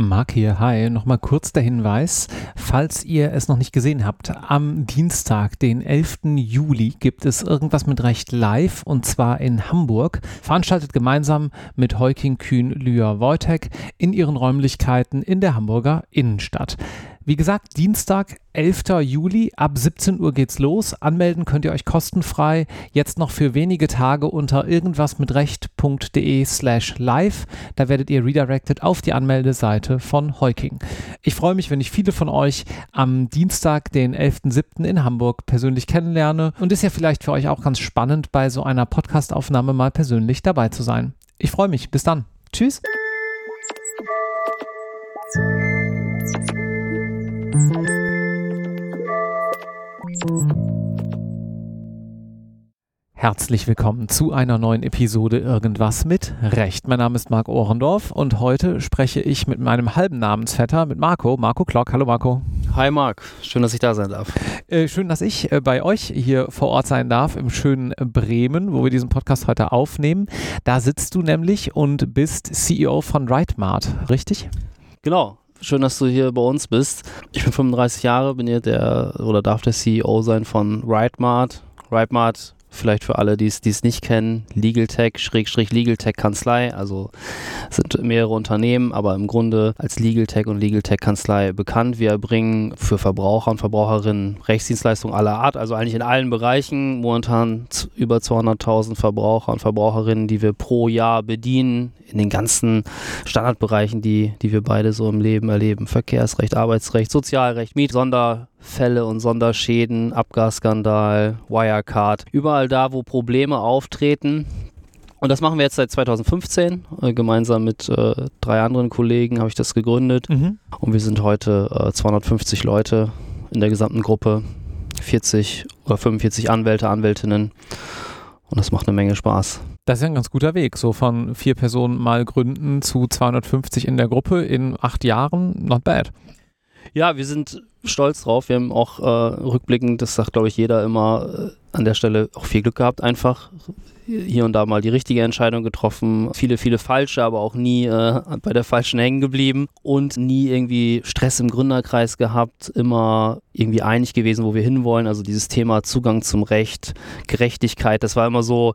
Marc hier, hi. Nochmal kurz der Hinweis, falls ihr es noch nicht gesehen habt, am Dienstag, den 11. Juli, gibt es irgendwas mit Recht live und zwar in Hamburg, veranstaltet gemeinsam mit Heuking Kühn Lühr Wojtek in ihren Räumlichkeiten in der Hamburger Innenstadt. Wie gesagt, Dienstag, 11. Juli, ab 17 Uhr geht's los. Anmelden könnt ihr euch kostenfrei jetzt noch für wenige Tage unter irgendwasmitrecht.de slash live. Da werdet ihr redirected auf die Anmeldeseite von Heuking. Ich freue mich, wenn ich viele von euch am Dienstag, den 11.07. in Hamburg persönlich kennenlerne und ist ja vielleicht für euch auch ganz spannend, bei so einer Podcastaufnahme mal persönlich dabei zu sein. Ich freue mich. Bis dann. Tschüss. Herzlich willkommen zu einer neuen Episode Irgendwas mit Recht. Mein Name ist Marc Ohrendorf und heute spreche ich mit meinem halben Namensvetter, mit Marco, Marco Klock. Hallo Marco. Hi Marc, schön, dass ich da sein darf. Äh, schön, dass ich äh, bei euch hier vor Ort sein darf im schönen Bremen, wo wir diesen Podcast heute aufnehmen. Da sitzt du nämlich und bist CEO von RightMart, richtig? Genau, Schön, dass du hier bei uns bist. Ich bin 35 Jahre, bin hier der oder darf der CEO sein von RightMart. RightMart vielleicht für alle, die es nicht kennen, Legal Tech, Schrägstrich Legal Tech Kanzlei, also sind mehrere Unternehmen, aber im Grunde als Legal Tech und Legal Tech Kanzlei bekannt. Wir bringen für Verbraucher und Verbraucherinnen Rechtsdienstleistungen aller Art, also eigentlich in allen Bereichen, momentan über 200.000 Verbraucher und Verbraucherinnen, die wir pro Jahr bedienen, in den ganzen Standardbereichen, die, die wir beide so im Leben erleben. Verkehrsrecht, Arbeitsrecht, Sozialrecht, Miet, Sonder, Fälle und Sonderschäden, Abgasskandal, Wirecard, überall da, wo Probleme auftreten. Und das machen wir jetzt seit 2015. Äh, gemeinsam mit äh, drei anderen Kollegen habe ich das gegründet. Mhm. Und wir sind heute äh, 250 Leute in der gesamten Gruppe, 40 oder 45 Anwälte, Anwältinnen. Und das macht eine Menge Spaß. Das ist ja ein ganz guter Weg, so von vier Personen mal gründen zu 250 in der Gruppe in acht Jahren. Not bad. Ja, wir sind stolz drauf. Wir haben auch äh, rückblickend, das sagt glaube ich jeder immer, äh, an der Stelle auch viel Glück gehabt, einfach hier und da mal die richtige Entscheidung getroffen, viele, viele falsche, aber auch nie äh, bei der falschen hängen geblieben und nie irgendwie Stress im Gründerkreis gehabt, immer irgendwie einig gewesen, wo wir hinwollen. Also dieses Thema Zugang zum Recht, Gerechtigkeit, das war immer so,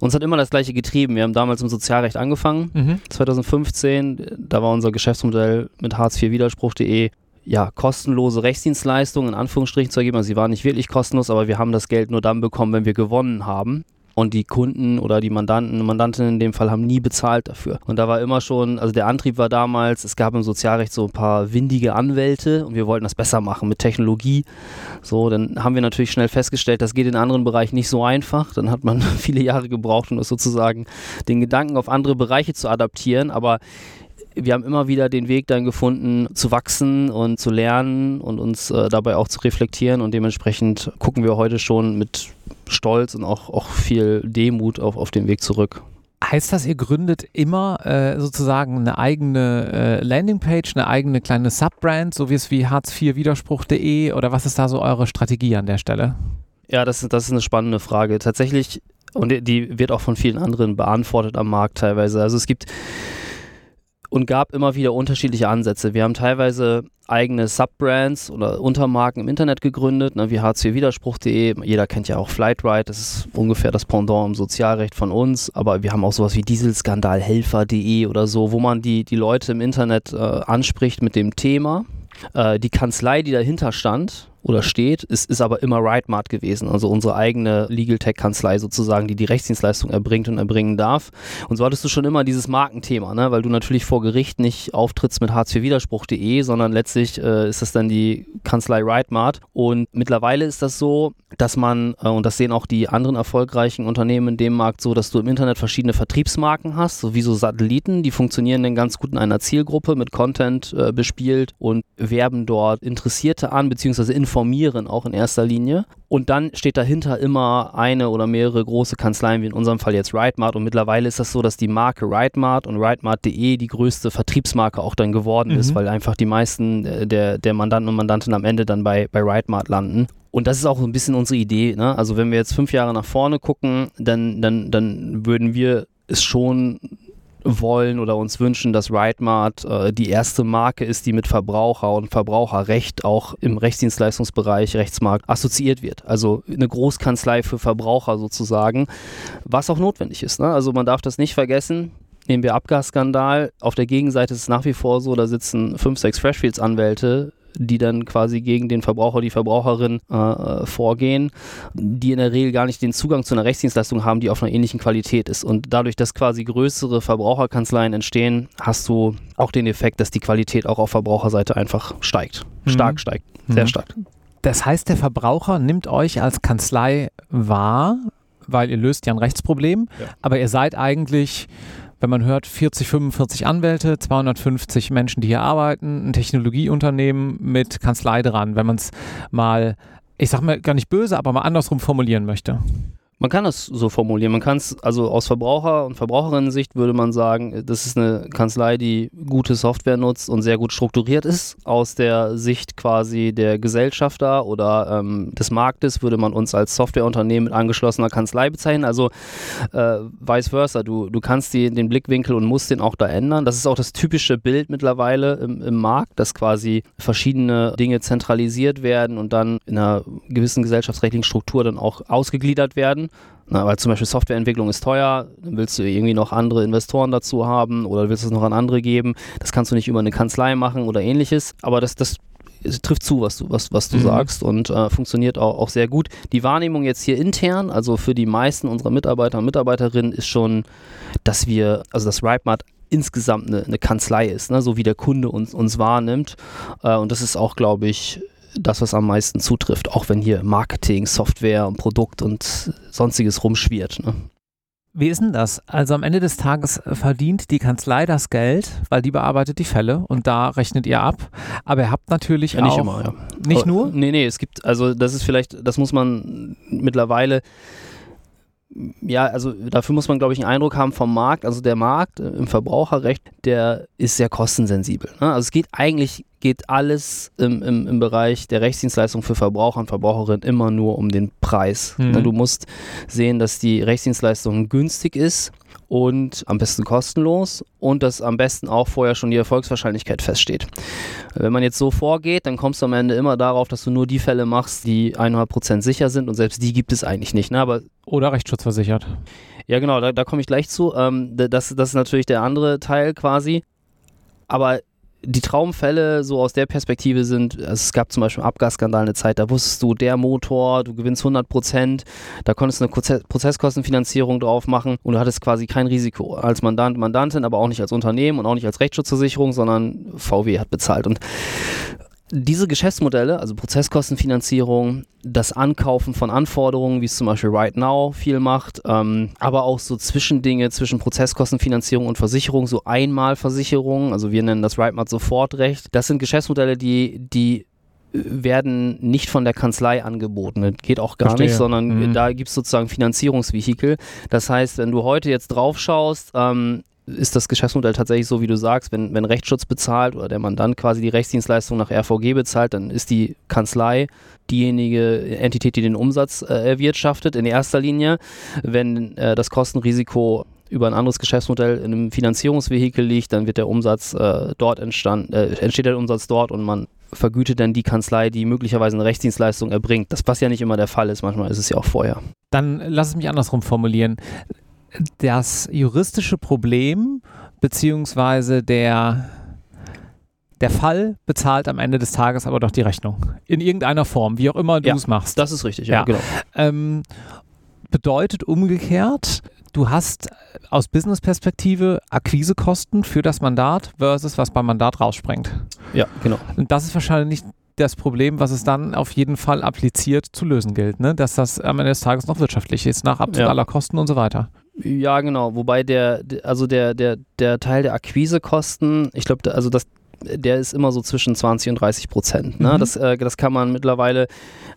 uns hat immer das gleiche getrieben. Wir haben damals im Sozialrecht angefangen, mhm. 2015, da war unser Geschäftsmodell mit Hartz-IV-Widerspruch.de ja, kostenlose Rechtsdienstleistungen in Anführungsstrichen zu ergeben. Also sie waren nicht wirklich kostenlos, aber wir haben das Geld nur dann bekommen, wenn wir gewonnen haben. Und die Kunden oder die Mandanten Mandantinnen in dem Fall haben nie bezahlt dafür. Und da war immer schon, also der Antrieb war damals, es gab im Sozialrecht so ein paar windige Anwälte und wir wollten das besser machen mit Technologie. So, dann haben wir natürlich schnell festgestellt, das geht in anderen Bereichen nicht so einfach. Dann hat man viele Jahre gebraucht, um das sozusagen den Gedanken auf andere Bereiche zu adaptieren. Aber wir haben immer wieder den Weg dann gefunden, zu wachsen und zu lernen und uns äh, dabei auch zu reflektieren und dementsprechend gucken wir heute schon mit Stolz und auch, auch viel Demut auf, auf den Weg zurück. Heißt das, ihr gründet immer äh, sozusagen eine eigene äh, Landingpage, eine eigene kleine Subbrand, so wie es wie Hartz-IV-Widerspruch.de oder was ist da so eure Strategie an der Stelle? Ja, das, das ist eine spannende Frage. Tatsächlich, und die wird auch von vielen anderen beantwortet am Markt teilweise. Also es gibt und gab immer wieder unterschiedliche Ansätze. Wir haben teilweise eigene Subbrands oder Untermarken im Internet gegründet, ne, wie hartz-widerspruch.de. Jeder kennt ja auch Flightride, das ist ungefähr das Pendant im Sozialrecht von uns. Aber wir haben auch sowas wie Dieselskandalhelfer.de oder so, wo man die, die Leute im Internet äh, anspricht mit dem Thema. Äh, die Kanzlei, die dahinter stand, oder steht, ist, ist aber immer RightMart gewesen, also unsere eigene Legal Tech Kanzlei sozusagen, die die Rechtsdienstleistung erbringt und erbringen darf. Und so hattest du schon immer dieses Markenthema, ne? weil du natürlich vor Gericht nicht auftrittst mit Hartz-IV-Widerspruch.de, sondern letztlich äh, ist das dann die Kanzlei RightMart. Und mittlerweile ist das so, dass man, äh, und das sehen auch die anderen erfolgreichen Unternehmen in dem Markt so, dass du im Internet verschiedene Vertriebsmarken hast, so wie so Satelliten, die funktionieren dann ganz gut in einer Zielgruppe mit Content äh, bespielt und werben dort Interessierte an, beziehungsweise informieren informieren, auch in erster Linie. Und dann steht dahinter immer eine oder mehrere große Kanzleien, wie in unserem Fall jetzt RightMart. Und mittlerweile ist das so, dass die Marke RightMart und RightMart.de die größte Vertriebsmarke auch dann geworden mhm. ist, weil einfach die meisten äh, der, der Mandanten und Mandantinnen am Ende dann bei, bei RightMart landen. Und das ist auch ein bisschen unsere Idee. Ne? Also wenn wir jetzt fünf Jahre nach vorne gucken, dann, dann, dann würden wir es schon wollen oder uns wünschen, dass RightMart äh, die erste Marke ist, die mit Verbraucher und Verbraucherrecht auch im Rechtsdienstleistungsbereich, Rechtsmarkt assoziiert wird. Also eine Großkanzlei für Verbraucher sozusagen, was auch notwendig ist. Ne? Also man darf das nicht vergessen. Nehmen wir Abgasskandal. Auf der Gegenseite ist es nach wie vor so, da sitzen fünf, sechs Freshfields-Anwälte die dann quasi gegen den Verbraucher, die Verbraucherin äh, äh, vorgehen, die in der Regel gar nicht den Zugang zu einer Rechtsdienstleistung haben, die auf einer ähnlichen Qualität ist. Und dadurch, dass quasi größere Verbraucherkanzleien entstehen, hast du auch den Effekt, dass die Qualität auch auf Verbraucherseite einfach steigt. Stark mhm. steigt. Sehr mhm. stark. Das heißt, der Verbraucher nimmt euch als Kanzlei wahr, weil ihr löst ja ein Rechtsproblem, ja. aber ihr seid eigentlich wenn man hört, 40, 45 Anwälte, 250 Menschen, die hier arbeiten, ein Technologieunternehmen mit Kanzlei dran, wenn man es mal, ich sag mal gar nicht böse, aber mal andersrum formulieren möchte. Man kann es so formulieren. Man kann es, also aus Verbraucher- und Verbraucherinnen-Sicht würde man sagen, das ist eine Kanzlei, die gute Software nutzt und sehr gut strukturiert ist. Aus der Sicht quasi der Gesellschafter oder ähm, des Marktes würde man uns als Softwareunternehmen mit angeschlossener Kanzlei bezeichnen. Also äh, vice versa. Du, du kannst die, den Blickwinkel und musst den auch da ändern. Das ist auch das typische Bild mittlerweile im, im Markt, dass quasi verschiedene Dinge zentralisiert werden und dann in einer gewissen gesellschaftsrechtlichen Struktur dann auch ausgegliedert werden. Na, weil zum Beispiel Softwareentwicklung ist teuer, dann willst du irgendwie noch andere Investoren dazu haben oder willst du es noch an andere geben. Das kannst du nicht über eine Kanzlei machen oder ähnliches. Aber das, das trifft zu, was du, was, was du mhm. sagst und äh, funktioniert auch, auch sehr gut. Die Wahrnehmung jetzt hier intern, also für die meisten unserer Mitarbeiter und Mitarbeiterinnen, ist schon, dass wir, also das RipeMart insgesamt eine, eine Kanzlei ist, ne? so wie der Kunde uns, uns wahrnimmt. Äh, und das ist auch, glaube ich, das, was am meisten zutrifft, auch wenn hier Marketing, Software und Produkt und sonstiges rumschwirrt. Ne? Wie ist denn das? Also am Ende des Tages verdient die Kanzlei das Geld, weil die bearbeitet die Fälle und da rechnet ihr ab. Aber ihr habt natürlich ja, nicht auch... Immer, ja. Nicht Aber, nur? Nee, nee, es gibt, also das ist vielleicht, das muss man mittlerweile ja, also dafür muss man, glaube ich, einen Eindruck haben vom Markt. Also der Markt äh, im Verbraucherrecht, der ist sehr kostensensibel. Ne? Also es geht eigentlich, geht alles im, im, im Bereich der Rechtsdienstleistung für Verbraucher und Verbraucherinnen immer nur um den Preis. Mhm. Ne? Du musst sehen, dass die Rechtsdienstleistung günstig ist und am besten kostenlos und dass am besten auch vorher schon die Erfolgswahrscheinlichkeit feststeht. Wenn man jetzt so vorgeht, dann kommst du am Ende immer darauf, dass du nur die Fälle machst, die 100% sicher sind und selbst die gibt es eigentlich nicht. Ne? Aber Oder rechtsschutzversichert. Ja, genau, da, da komme ich gleich zu. Ähm, das, das ist natürlich der andere Teil quasi. Aber die Traumfälle so aus der Perspektive sind, es gab zum Beispiel einen Abgasskandal eine Zeit, da wusstest du, der Motor, du gewinnst 100 Prozent, da konntest du eine Prozesskostenfinanzierung drauf machen und du hattest quasi kein Risiko als Mandant, Mandantin, aber auch nicht als Unternehmen und auch nicht als Rechtsschutzversicherung, sondern VW hat bezahlt und diese Geschäftsmodelle, also Prozesskostenfinanzierung, das Ankaufen von Anforderungen, wie es zum Beispiel Right Now viel macht, ähm, aber auch so Zwischendinge zwischen Prozesskostenfinanzierung und Versicherung, so Einmalversicherung, also wir nennen das RightMart Sofortrecht, das sind Geschäftsmodelle, die, die werden nicht von der Kanzlei angeboten. Das geht auch gar Verstehe. nicht, sondern mhm. da gibt es sozusagen Finanzierungsvehikel. Das heißt, wenn du heute jetzt drauf schaust, ähm, ist das Geschäftsmodell tatsächlich so, wie du sagst, wenn, wenn Rechtsschutz bezahlt oder der Mandant quasi die Rechtsdienstleistung nach RVG bezahlt, dann ist die Kanzlei diejenige Entität, die den Umsatz äh, erwirtschaftet in erster Linie. Wenn äh, das Kostenrisiko über ein anderes Geschäftsmodell in einem Finanzierungsvehikel liegt, dann wird der Umsatz äh, dort entstand, äh, entsteht der Umsatz dort und man vergütet dann die Kanzlei, die möglicherweise eine Rechtsdienstleistung erbringt. Das was ja nicht immer der Fall ist, manchmal ist es ja auch vorher. Dann lass es mich andersrum formulieren das juristische Problem beziehungsweise der, der Fall bezahlt am Ende des Tages aber doch die Rechnung. In irgendeiner Form, wie auch immer du ja, es machst. Das ist richtig, ja, ja. genau. Ähm, bedeutet umgekehrt, du hast aus Business-Perspektive Akquisekosten für das Mandat versus was beim Mandat rausspringt. Ja, genau. Und das ist wahrscheinlich nicht das Problem, was es dann auf jeden Fall appliziert zu lösen gilt, ne? dass das am Ende des Tages noch wirtschaftlich ist, nach Abzug ja. aller Kosten und so weiter. Ja, genau. Wobei der, also der, der, der Teil der Akquisekosten, ich glaube, also das, der ist immer so zwischen 20 und 30 Prozent. Ne? Mhm. Das, äh, das kann man mittlerweile,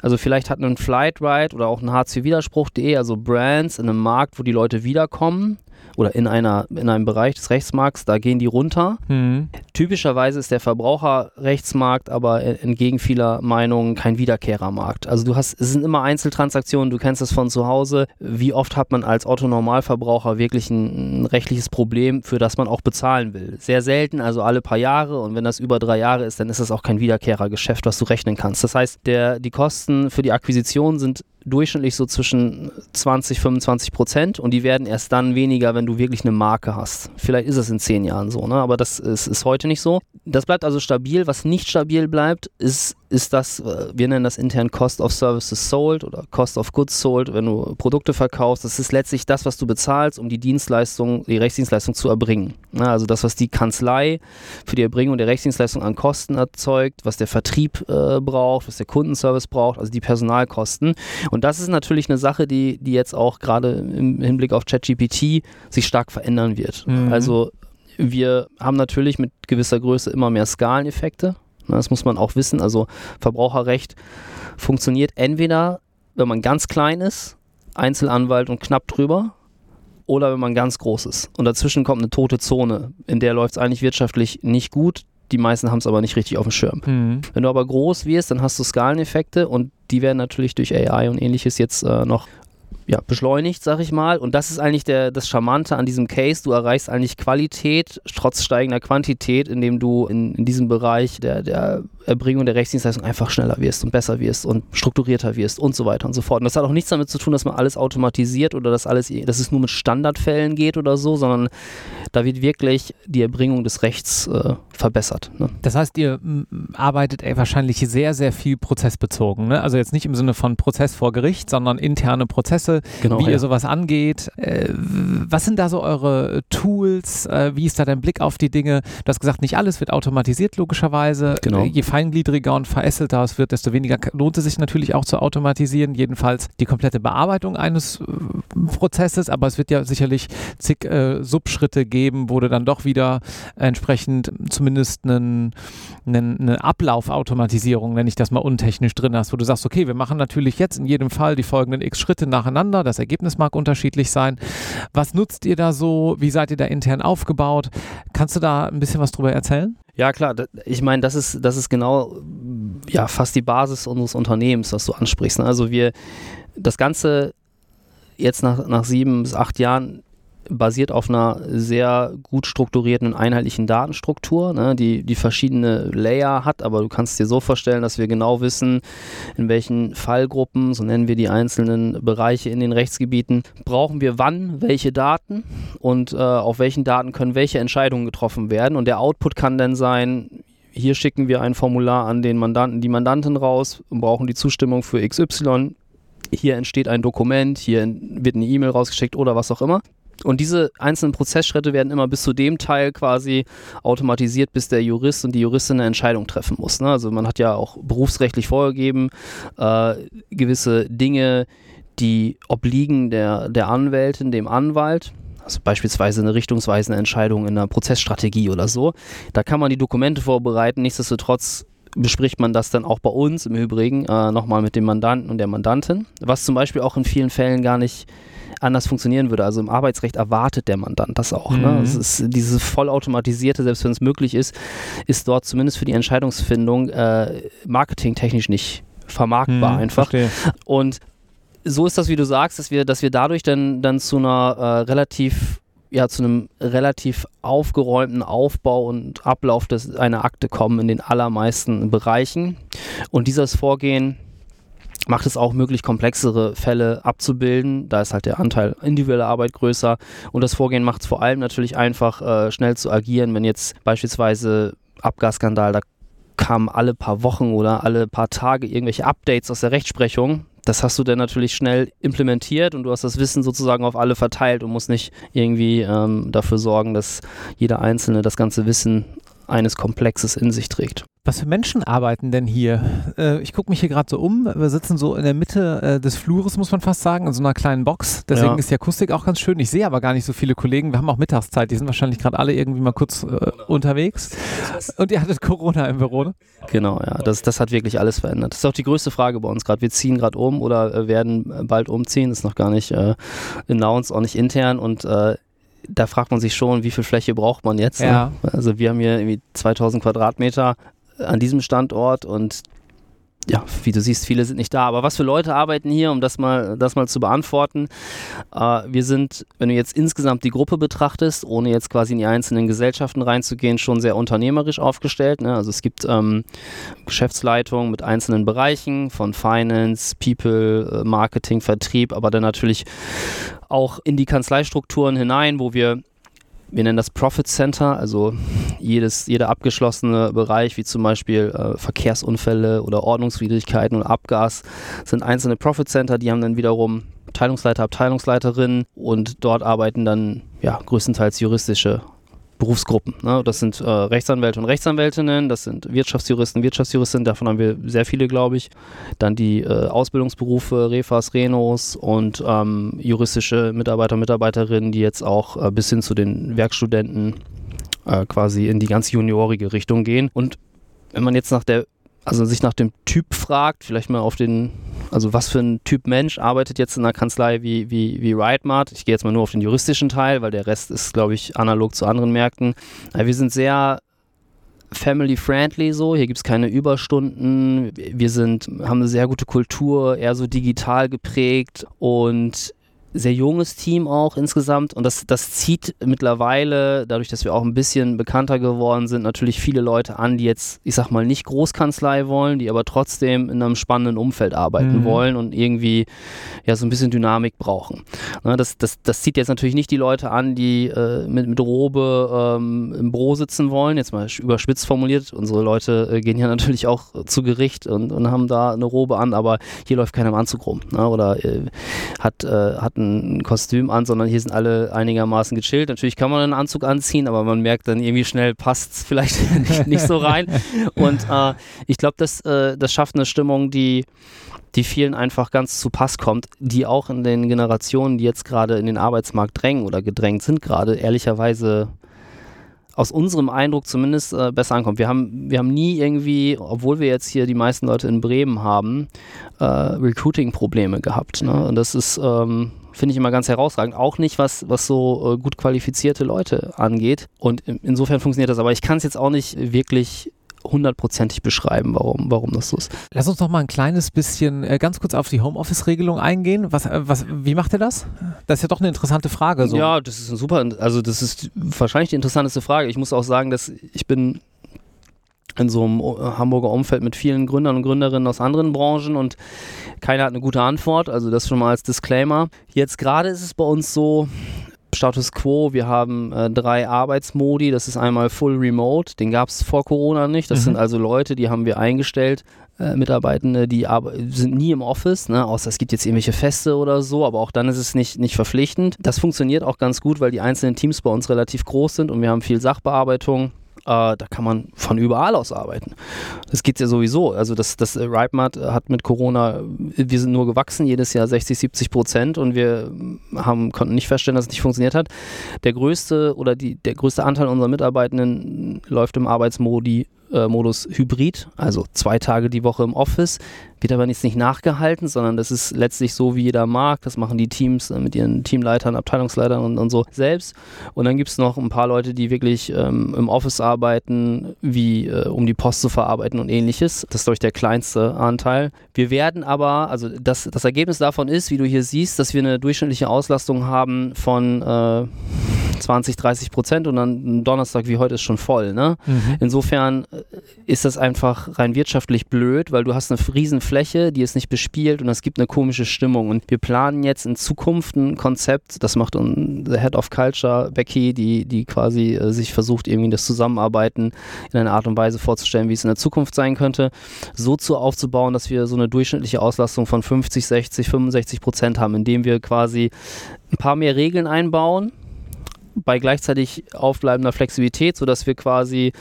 also vielleicht hat ein Flightride oder auch ein Hartz-IV-Widerspruch.de, also Brands in einem Markt, wo die Leute wiederkommen oder in einer in einem Bereich des Rechtsmarkts, da gehen die runter. Mhm. Typischerweise ist der Verbraucherrechtsmarkt aber entgegen vieler Meinungen kein Wiederkehrermarkt. Also du hast, es sind immer Einzeltransaktionen, du kennst das von zu Hause. Wie oft hat man als Otto-Normalverbraucher wirklich ein, ein rechtliches Problem, für das man auch bezahlen will? Sehr selten, also alle paar Jahre und wenn das über drei Jahre ist, dann ist das auch kein Wiederkehrergeschäft, was du rechnen kannst. Das heißt, der, die Kosten für die Akquisition sind durchschnittlich so zwischen 20, 25 Prozent und die werden erst dann weniger, wenn du wirklich eine Marke hast. Vielleicht ist es in zehn Jahren so, ne? aber das ist, ist heute nicht so. Das bleibt also stabil. Was nicht stabil bleibt, ist ist das, äh, wir nennen das intern Cost of Services Sold oder Cost of Goods Sold, wenn du Produkte verkaufst. Das ist letztlich das, was du bezahlst, um die Dienstleistung, die Rechtsdienstleistung zu erbringen. Also das, was die Kanzlei für die Erbringung der Rechtsdienstleistung an Kosten erzeugt, was der Vertrieb äh, braucht, was der Kundenservice braucht, also die Personalkosten. Und das ist natürlich eine Sache, die, die jetzt auch gerade im Hinblick auf ChatGPT sich stark verändern wird. Mhm. Also wir haben natürlich mit gewisser Größe immer mehr Skaleneffekte. Das muss man auch wissen. Also Verbraucherrecht funktioniert entweder, wenn man ganz klein ist, Einzelanwalt und knapp drüber, oder wenn man ganz groß ist. Und dazwischen kommt eine tote Zone, in der läuft es eigentlich wirtschaftlich nicht gut. Die meisten haben es aber nicht richtig auf dem Schirm. Mhm. Wenn du aber groß wirst, dann hast du Skaleneffekte und die werden natürlich durch AI und ähnliches jetzt äh, noch ja, beschleunigt, sag ich mal. Und das ist eigentlich der, das Charmante an diesem Case. Du erreichst eigentlich Qualität trotz steigender Quantität, indem du in, in diesem Bereich der, der Erbringung der Rechtsdienstleistung einfach schneller wirst und besser wirst und strukturierter wirst und so weiter und so fort. Und das hat auch nichts damit zu tun, dass man alles automatisiert oder dass alles, dass es nur mit Standardfällen geht oder so, sondern da wird wirklich die Erbringung des Rechts äh, verbessert. Ne? Das heißt, ihr arbeitet ey, wahrscheinlich sehr, sehr viel prozessbezogen. Ne? Also jetzt nicht im Sinne von Prozess vor Gericht, sondern interne Prozesse, genau, wie ja. ihr sowas angeht. Äh, was sind da so eure Tools? Äh, wie ist da dein Blick auf die Dinge? Du hast gesagt, nicht alles wird automatisiert, logischerweise. Genau. Je feingliedriger und verästelter es wird, desto weniger lohnt es sich natürlich auch zu automatisieren. Jedenfalls die komplette Bearbeitung eines äh, Prozesses, aber es wird ja sicherlich zig äh, Subschritte geben, wo du dann doch wieder entsprechend zumindest einen, einen, eine Ablaufautomatisierung, nenne ich das mal untechnisch drin hast, wo du sagst, okay, wir machen natürlich jetzt in jedem Fall die folgenden x Schritte nacheinander. Das Ergebnis mag unterschiedlich sein. Was nutzt ihr da so? Wie seid ihr da intern aufgebaut? Kannst du da ein bisschen was drüber erzählen? Ja, klar. Ich meine, das ist, das ist genau ja, fast die Basis unseres Unternehmens, was du ansprichst. Ne? Also wir, das Ganze jetzt nach, nach sieben bis acht Jahren basiert auf einer sehr gut strukturierten, einheitlichen Datenstruktur, ne, die, die verschiedene Layer hat, aber du kannst dir so vorstellen, dass wir genau wissen, in welchen Fallgruppen, so nennen wir die einzelnen Bereiche in den Rechtsgebieten, brauchen wir wann welche Daten und äh, auf welchen Daten können welche Entscheidungen getroffen werden. Und der Output kann dann sein, hier schicken wir ein Formular an den Mandanten, die Mandantin raus und brauchen die Zustimmung für XY hier entsteht ein Dokument, hier wird eine E-Mail rausgeschickt oder was auch immer. Und diese einzelnen Prozessschritte werden immer bis zu dem Teil quasi automatisiert, bis der Jurist und die Juristin eine Entscheidung treffen muss. Ne? Also man hat ja auch berufsrechtlich vorgegeben, äh, gewisse Dinge, die obliegen der, der Anwältin, dem Anwalt. Also beispielsweise eine richtungsweisende Entscheidung in einer Prozessstrategie oder so. Da kann man die Dokumente vorbereiten. Nichtsdestotrotz bespricht man das dann auch bei uns im Übrigen äh, nochmal mit dem Mandanten und der Mandantin. Was zum Beispiel auch in vielen Fällen gar nicht anders funktionieren würde. Also im Arbeitsrecht erwartet der Mandant das auch. Ne? Mhm. Ne? Es ist dieses vollautomatisierte, selbst wenn es möglich ist, ist dort zumindest für die Entscheidungsfindung äh, marketingtechnisch nicht vermarktbar mhm, einfach. Verstehe. Und so ist das, wie du sagst, dass wir, dass wir dadurch dann, dann zu einer äh, relativ ja, zu einem relativ aufgeräumten Aufbau und Ablauf des, einer Akte kommen in den allermeisten Bereichen. Und dieses Vorgehen macht es auch möglich, komplexere Fälle abzubilden. Da ist halt der Anteil individueller Arbeit größer. Und das Vorgehen macht es vor allem natürlich einfach, äh, schnell zu agieren, wenn jetzt beispielsweise Abgasskandal, da kamen alle paar Wochen oder alle paar Tage irgendwelche Updates aus der Rechtsprechung. Das hast du dann natürlich schnell implementiert und du hast das Wissen sozusagen auf alle verteilt und musst nicht irgendwie ähm, dafür sorgen, dass jeder Einzelne das ganze Wissen eines Komplexes in sich trägt. Was für Menschen arbeiten denn hier? Äh, ich gucke mich hier gerade so um. Wir sitzen so in der Mitte äh, des Flures, muss man fast sagen, in so einer kleinen Box. Deswegen ja. ist die Akustik auch ganz schön. Ich sehe aber gar nicht so viele Kollegen. Wir haben auch Mittagszeit. Die sind wahrscheinlich gerade alle irgendwie mal kurz äh, unterwegs. Und ihr hattet Corona im Büro, ne? Genau, ja. Das, das hat wirklich alles verändert. Das ist auch die größte Frage bei uns gerade. Wir ziehen gerade um oder äh, werden bald umziehen. Das ist noch gar nicht announced, auch nicht intern. Und da fragt man sich schon, wie viel Fläche braucht man jetzt? Ne? Ja. Also wir haben hier irgendwie 2000 Quadratmeter an diesem Standort und ja, wie du siehst, viele sind nicht da. Aber was für Leute arbeiten hier, um das mal, das mal zu beantworten? Äh, wir sind, wenn du jetzt insgesamt die Gruppe betrachtest, ohne jetzt quasi in die einzelnen Gesellschaften reinzugehen, schon sehr unternehmerisch aufgestellt. Ne? Also es gibt ähm, Geschäftsleitungen mit einzelnen Bereichen von Finance, People, äh, Marketing, Vertrieb, aber dann natürlich auch in die Kanzleistrukturen hinein, wo wir wir nennen das Profit Center, also jedes, jeder abgeschlossene Bereich, wie zum Beispiel äh, Verkehrsunfälle oder Ordnungswidrigkeiten und Abgas, sind einzelne Profit Center, die haben dann wiederum Abteilungsleiter, Abteilungsleiterinnen und dort arbeiten dann ja größtenteils juristische Berufsgruppen. Ne? Das sind äh, Rechtsanwälte und Rechtsanwältinnen, das sind Wirtschaftsjuristen, Wirtschaftsjuristinnen, davon haben wir sehr viele, glaube ich. Dann die äh, Ausbildungsberufe, Refas, Renos und ähm, juristische Mitarbeiter und Mitarbeiterinnen, die jetzt auch äh, bis hin zu den Werkstudenten äh, quasi in die ganz juniorige Richtung gehen. Und wenn man jetzt nach der also sich nach dem Typ fragt, vielleicht mal auf den, also was für ein Typ Mensch arbeitet jetzt in einer Kanzlei wie, wie, wie Rightmart. Ich gehe jetzt mal nur auf den juristischen Teil, weil der Rest ist, glaube ich, analog zu anderen Märkten. Wir sind sehr family-friendly so. Hier gibt es keine Überstunden. Wir sind, haben eine sehr gute Kultur, eher so digital geprägt und sehr junges Team auch insgesamt und das, das zieht mittlerweile, dadurch, dass wir auch ein bisschen bekannter geworden sind, natürlich viele Leute an, die jetzt, ich sag mal, nicht Großkanzlei wollen, die aber trotzdem in einem spannenden Umfeld arbeiten mhm. wollen und irgendwie ja so ein bisschen Dynamik brauchen. Ne, das, das, das zieht jetzt natürlich nicht die Leute an, die äh, mit, mit Robe ähm, im Büro sitzen wollen, jetzt mal überspitzt formuliert. Unsere Leute äh, gehen ja natürlich auch zu Gericht und, und haben da eine Robe an, aber hier läuft keiner im Anzug rum ne, oder äh, hat, äh, hat ein ein Kostüm an, sondern hier sind alle einigermaßen gechillt. Natürlich kann man einen Anzug anziehen, aber man merkt dann irgendwie schnell, passt es vielleicht nicht, nicht, so rein. Und äh, ich glaube, das, äh, das schafft eine Stimmung, die, die vielen einfach ganz zu Pass kommt, die auch in den Generationen, die jetzt gerade in den Arbeitsmarkt drängen oder gedrängt sind, gerade ehrlicherweise aus unserem Eindruck zumindest äh, besser ankommt. Wir haben, wir haben nie irgendwie, obwohl wir jetzt hier die meisten Leute in Bremen haben, äh, Recruiting-Probleme gehabt. Ne? Und das ist, ähm, finde ich immer ganz herausragend. Auch nicht, was, was so äh, gut qualifizierte Leute angeht. Und in, insofern funktioniert das. Aber ich kann es jetzt auch nicht wirklich hundertprozentig beschreiben, warum, warum das so ist. Lass uns noch mal ein kleines bisschen äh, ganz kurz auf die Homeoffice-Regelung eingehen. Was, äh, was, wie macht ihr das? Das ist ja doch eine interessante Frage. So. Ja, das ist super, also das ist wahrscheinlich die interessanteste Frage. Ich muss auch sagen, dass ich bin in so einem äh, Hamburger Umfeld mit vielen Gründern und Gründerinnen aus anderen Branchen und keiner hat eine gute Antwort. Also das schon mal als Disclaimer. Jetzt gerade ist es bei uns so, Status Quo, wir haben äh, drei Arbeitsmodi. Das ist einmal Full Remote, den gab es vor Corona nicht. Das mhm. sind also Leute, die haben wir eingestellt. Äh, Mitarbeitende, die sind nie im Office, ne? außer es gibt jetzt irgendwelche Feste oder so, aber auch dann ist es nicht, nicht verpflichtend. Das funktioniert auch ganz gut, weil die einzelnen Teams bei uns relativ groß sind und wir haben viel Sachbearbeitung da kann man von überall aus arbeiten. Das geht ja sowieso. Also das, das RipeMart hat mit Corona, wir sind nur gewachsen, jedes Jahr 60, 70 Prozent und wir haben, konnten nicht feststellen, dass es nicht funktioniert hat. Der größte oder die, der größte Anteil unserer Mitarbeitenden läuft im Arbeitsmodi Modus Hybrid, also zwei Tage die Woche im Office. Wird aber jetzt nicht nachgehalten, sondern das ist letztlich so, wie jeder mag. Das machen die Teams äh, mit ihren Teamleitern, Abteilungsleitern und, und so selbst. Und dann gibt es noch ein paar Leute, die wirklich ähm, im Office arbeiten, wie äh, um die Post zu verarbeiten und ähnliches. Das ist, glaube ich, der kleinste Anteil. Wir werden aber, also das, das Ergebnis davon ist, wie du hier siehst, dass wir eine durchschnittliche Auslastung haben von äh, 20, 30 Prozent und dann ein Donnerstag wie heute ist schon voll. Ne? Mhm. Insofern äh, ist das einfach rein wirtschaftlich blöd, weil du hast eine riesen Fläche, die ist nicht bespielt und es gibt eine komische Stimmung. Und wir planen jetzt in Zukunft ein Konzept, das macht unser Head of Culture, Becky, die, die quasi äh, sich versucht, irgendwie das Zusammenarbeiten in einer Art und Weise vorzustellen, wie es in der Zukunft sein könnte, so zu aufzubauen, dass wir so eine durchschnittliche Auslastung von 50, 60, 65 Prozent haben, indem wir quasi ein paar mehr Regeln einbauen, bei gleichzeitig aufbleibender Flexibilität, sodass wir quasi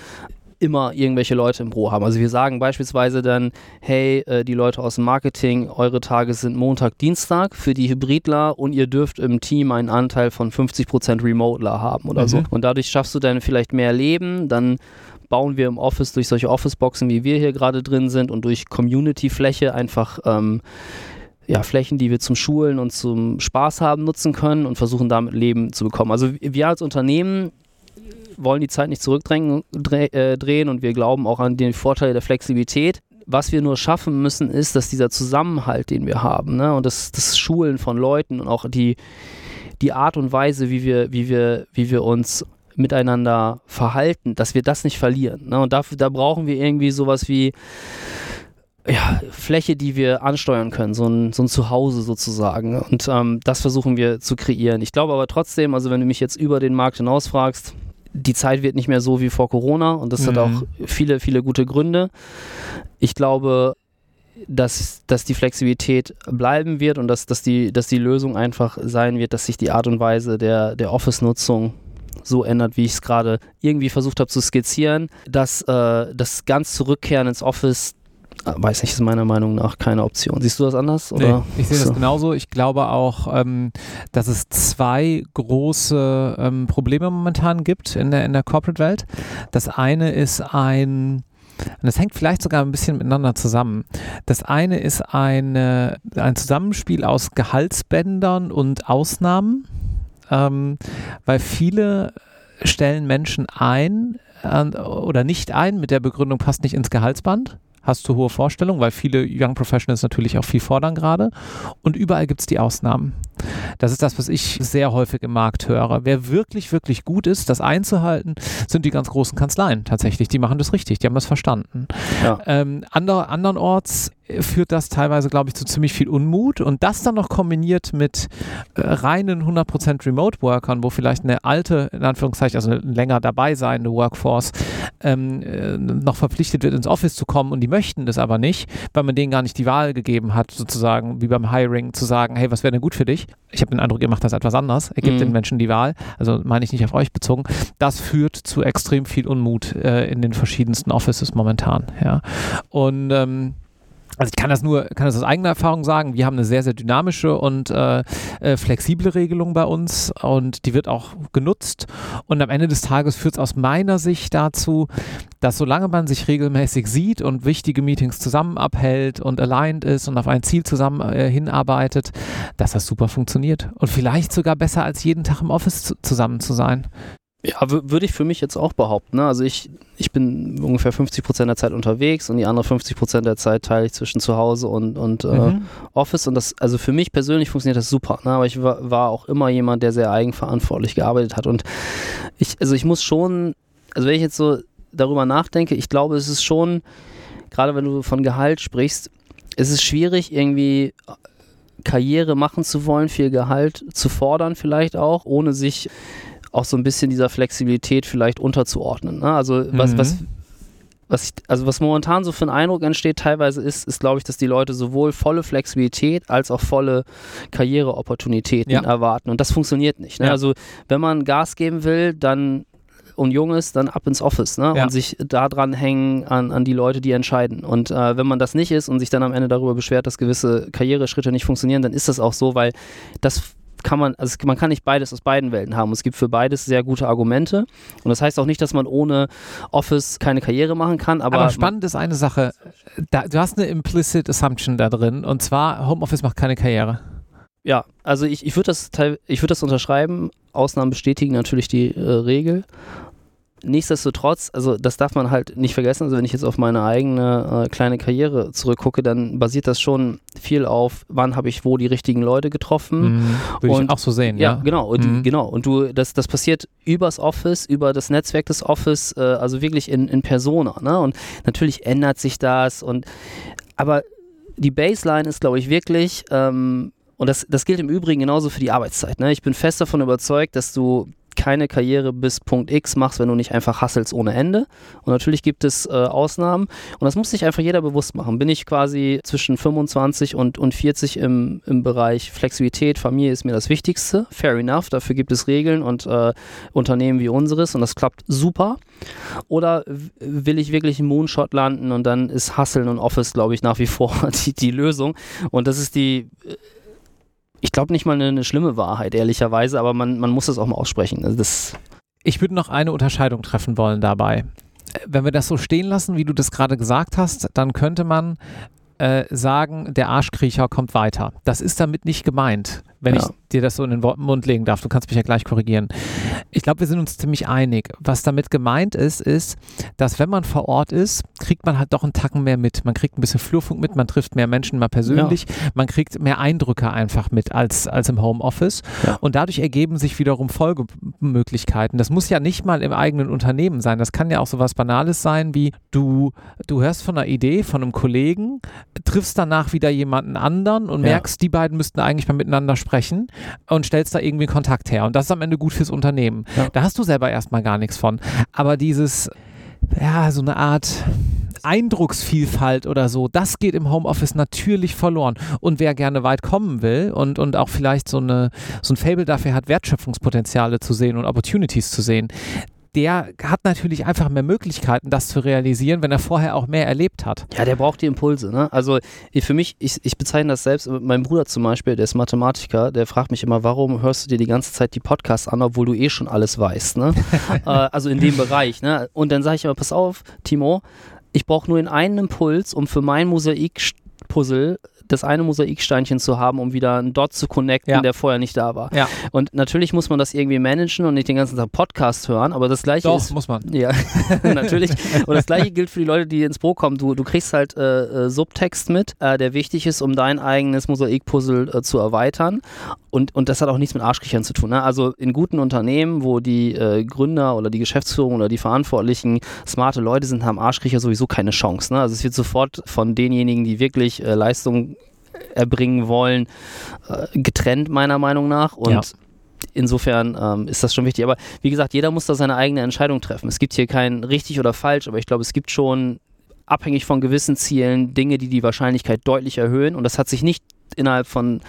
immer irgendwelche Leute im Büro haben. Also wir sagen beispielsweise dann, hey, äh, die Leute aus dem Marketing, eure Tage sind Montag, Dienstag für die Hybridler und ihr dürft im Team einen Anteil von 50% Remoteler haben oder mhm. so. Und dadurch schaffst du dann vielleicht mehr Leben, dann bauen wir im Office durch solche Office-Boxen, wie wir hier gerade drin sind und durch Community-Fläche einfach ähm, ja, Flächen, die wir zum Schulen und zum Spaß haben nutzen können und versuchen damit Leben zu bekommen. Also wir als Unternehmen wollen die Zeit nicht zurückdrehen äh, und wir glauben auch an den Vorteil der Flexibilität. Was wir nur schaffen müssen, ist, dass dieser Zusammenhalt, den wir haben, ne, und das, das Schulen von Leuten und auch die, die Art und Weise, wie wir, wie wir, wie wir uns miteinander verhalten, dass wir das nicht verlieren. Ne? Und dafür, da brauchen wir irgendwie sowas wie ja, Fläche, die wir ansteuern können, so ein, so ein Zuhause sozusagen. Und ähm, das versuchen wir zu kreieren. Ich glaube aber trotzdem, also wenn du mich jetzt über den Markt hinaus fragst, die Zeit wird nicht mehr so wie vor Corona und das mhm. hat auch viele, viele gute Gründe. Ich glaube, dass, dass die Flexibilität bleiben wird und dass, dass, die, dass die Lösung einfach sein wird, dass sich die Art und Weise der, der Office-Nutzung so ändert, wie ich es gerade irgendwie versucht habe zu skizzieren, dass äh, das ganz Zurückkehren ins Office weiß nicht, ist meiner Meinung nach keine Option. Siehst du das anders? Oder? Nee, ich sehe das genauso. Ich glaube auch, ähm, dass es zwei große ähm, Probleme momentan gibt in der, in der Corporate-Welt. Das eine ist ein und das hängt vielleicht sogar ein bisschen miteinander zusammen. Das eine ist eine, ein Zusammenspiel aus Gehaltsbändern und Ausnahmen, ähm, weil viele stellen Menschen ein äh, oder nicht ein mit der Begründung, passt nicht ins Gehaltsband hast du hohe Vorstellungen, weil viele Young Professionals natürlich auch viel fordern gerade. Und überall gibt es die Ausnahmen. Das ist das, was ich sehr häufig im Markt höre. Wer wirklich, wirklich gut ist, das einzuhalten, sind die ganz großen Kanzleien tatsächlich. Die machen das richtig, die haben das verstanden. Ja. Ähm, ander, andernorts führt das teilweise, glaube ich, zu ziemlich viel Unmut und das dann noch kombiniert mit äh, reinen 100% Remote-Workern, wo vielleicht eine alte, in Anführungszeichen, also eine länger dabei seiende Workforce ähm, äh, noch verpflichtet wird, ins Office zu kommen und die möchten das aber nicht, weil man denen gar nicht die Wahl gegeben hat, sozusagen wie beim Hiring zu sagen, hey, was wäre denn gut für dich? Ich habe den Eindruck, ihr macht das etwas anders. Er gibt mhm. den Menschen die Wahl, also meine ich nicht auf euch bezogen. Das führt zu extrem viel Unmut äh, in den verschiedensten Offices momentan. Ja. Und ähm, also ich kann das nur, kann das aus eigener Erfahrung sagen. Wir haben eine sehr, sehr dynamische und äh, äh, flexible Regelung bei uns und die wird auch genutzt. Und am Ende des Tages führt es aus meiner Sicht dazu, dass solange man sich regelmäßig sieht und wichtige Meetings zusammen abhält und aligned ist und auf ein Ziel zusammen äh, hinarbeitet, dass das super funktioniert. Und vielleicht sogar besser als jeden Tag im Office zu, zusammen zu sein. Ja, würde ich für mich jetzt auch behaupten. Ne? Also ich, ich bin ungefähr 50 Prozent der Zeit unterwegs und die andere 50 Prozent der Zeit teile ich zwischen zu Hause und, und äh, mhm. äh, Office. Und das, also für mich persönlich funktioniert das super. Ne? Aber ich war, war auch immer jemand, der sehr eigenverantwortlich gearbeitet hat. Und ich, also ich muss schon, also wenn ich jetzt so darüber nachdenke, ich glaube, es ist schon, gerade wenn du von Gehalt sprichst, es ist schwierig, irgendwie Karriere machen zu wollen, viel Gehalt zu fordern, vielleicht auch, ohne sich auch so ein bisschen dieser Flexibilität vielleicht unterzuordnen. Ne? Also was, mhm. was, was ich, also was momentan so für einen Eindruck entsteht, teilweise ist, ist glaube ich, dass die Leute sowohl volle Flexibilität als auch volle Karriereopportunitäten ja. erwarten. Und das funktioniert nicht. Ne? Ja. Also wenn man Gas geben will, dann und jung ist, dann ab ins Office ne? Ja. und sich da dran hängen an, an die Leute, die entscheiden. Und äh, wenn man das nicht ist und sich dann am Ende darüber beschwert, dass gewisse Karriereschritte nicht funktionieren, dann ist das auch so, weil das kann man, also man kann nicht beides aus beiden Welten haben. Es gibt für beides sehr gute Argumente. Und das heißt auch nicht, dass man ohne Office keine Karriere machen kann. Aber, aber spannend ist eine Sache. Da, du hast eine implicit Assumption da drin. Und zwar, Homeoffice macht keine Karriere. Ja, also ich, ich würde das, würd das unterschreiben. Ausnahmen bestätigen natürlich die äh, Regel nichtsdestotrotz, also das darf man halt nicht vergessen, also wenn ich jetzt auf meine eigene äh, kleine Karriere zurückgucke, dann basiert das schon viel auf, wann habe ich wo die richtigen Leute getroffen. Mhm, Würde und, ich auch so sehen, ja. ja. genau, und, mhm. genau. Und du, das, das passiert übers Office, über das Netzwerk des Office, äh, also wirklich in, in Persona. Ne? Und natürlich ändert sich das und aber die Baseline ist, glaube ich, wirklich, ähm, und das, das gilt im Übrigen genauso für die Arbeitszeit. Ne? Ich bin fest davon überzeugt, dass du keine Karriere bis Punkt X machst, wenn du nicht einfach hasselst ohne Ende. Und natürlich gibt es äh, Ausnahmen. Und das muss sich einfach jeder bewusst machen. Bin ich quasi zwischen 25 und, und 40 im, im Bereich Flexibilität, Familie ist mir das Wichtigste. Fair enough. Dafür gibt es Regeln und äh, Unternehmen wie unseres. Und das klappt super. Oder will ich wirklich einen Moonshot landen und dann ist Hasseln und Office, glaube ich, nach wie vor die, die Lösung. Und das ist die ich glaube nicht mal eine, eine, schlimme Wahrheit, ehrlicherweise, aber man, man muss es auch mal aussprechen. Also das ich würde noch eine Unterscheidung treffen wollen dabei. Wenn wir das so stehen lassen, wie du das gerade gesagt hast, dann könnte man äh, sagen, der Arschkriecher kommt weiter. Das ist damit nicht gemeint, wenn ja. ich dir das so in den Mund legen darf. Du kannst mich ja gleich korrigieren. Ich glaube, wir sind uns ziemlich einig. Was damit gemeint ist, ist, dass wenn man vor Ort ist, kriegt man halt doch einen Tacken mehr mit. Man kriegt ein bisschen Flurfunk mit, man trifft mehr Menschen mal persönlich, ja. man kriegt mehr Eindrücke einfach mit als, als im Homeoffice. Ja. Und dadurch ergeben sich wiederum Folgemöglichkeiten. Das muss ja nicht mal im eigenen Unternehmen sein. Das kann ja auch so was Banales sein, wie du, du hörst von einer Idee von einem Kollegen, triffst danach wieder jemanden anderen und ja. merkst, die beiden müssten eigentlich mal miteinander sprechen und stellst da irgendwie Kontakt her. Und das ist am Ende gut fürs Unternehmen. Ja. Da hast du selber erstmal gar nichts von. Aber dieses, ja, so eine Art Eindrucksvielfalt oder so, das geht im Homeoffice natürlich verloren. Und wer gerne weit kommen will und, und auch vielleicht so, eine, so ein Fable dafür hat, Wertschöpfungspotenziale zu sehen und Opportunities zu sehen, der hat natürlich einfach mehr Möglichkeiten, das zu realisieren, wenn er vorher auch mehr erlebt hat. Ja, der braucht die Impulse. Ne? Also für mich, ich, ich bezeichne das selbst, mein Bruder zum Beispiel, der ist Mathematiker, der fragt mich immer, warum hörst du dir die ganze Zeit die Podcasts an, obwohl du eh schon alles weißt. Ne? äh, also in dem Bereich. Ne? Und dann sage ich immer, pass auf, Timo, ich brauche nur in einen Impuls, um für mein Mosaik-Puzzle das eine Mosaiksteinchen zu haben, um wieder einen Dot zu connecten, ja. der vorher nicht da war. Ja. Und natürlich muss man das irgendwie managen und nicht den ganzen Tag Podcast hören, aber das gleiche Doch, ist, muss man. Ja, natürlich. Und das gleiche gilt für die Leute, die ins Pro kommen. Du, du kriegst halt äh, äh, Subtext mit, äh, der wichtig ist, um dein eigenes Mosaikpuzzle äh, zu erweitern. Und, und das hat auch nichts mit Arschkriechern zu tun. Ne? Also in guten Unternehmen, wo die äh, Gründer oder die Geschäftsführung oder die Verantwortlichen smarte Leute sind, haben Arschkriecher sowieso keine Chance. Ne? Also es wird sofort von denjenigen, die wirklich äh, Leistung erbringen wollen, äh, getrennt meiner Meinung nach. Und ja. insofern ähm, ist das schon wichtig. Aber wie gesagt, jeder muss da seine eigene Entscheidung treffen. Es gibt hier kein richtig oder falsch, aber ich glaube, es gibt schon abhängig von gewissen Zielen Dinge, die die Wahrscheinlichkeit deutlich erhöhen. Und das hat sich nicht innerhalb von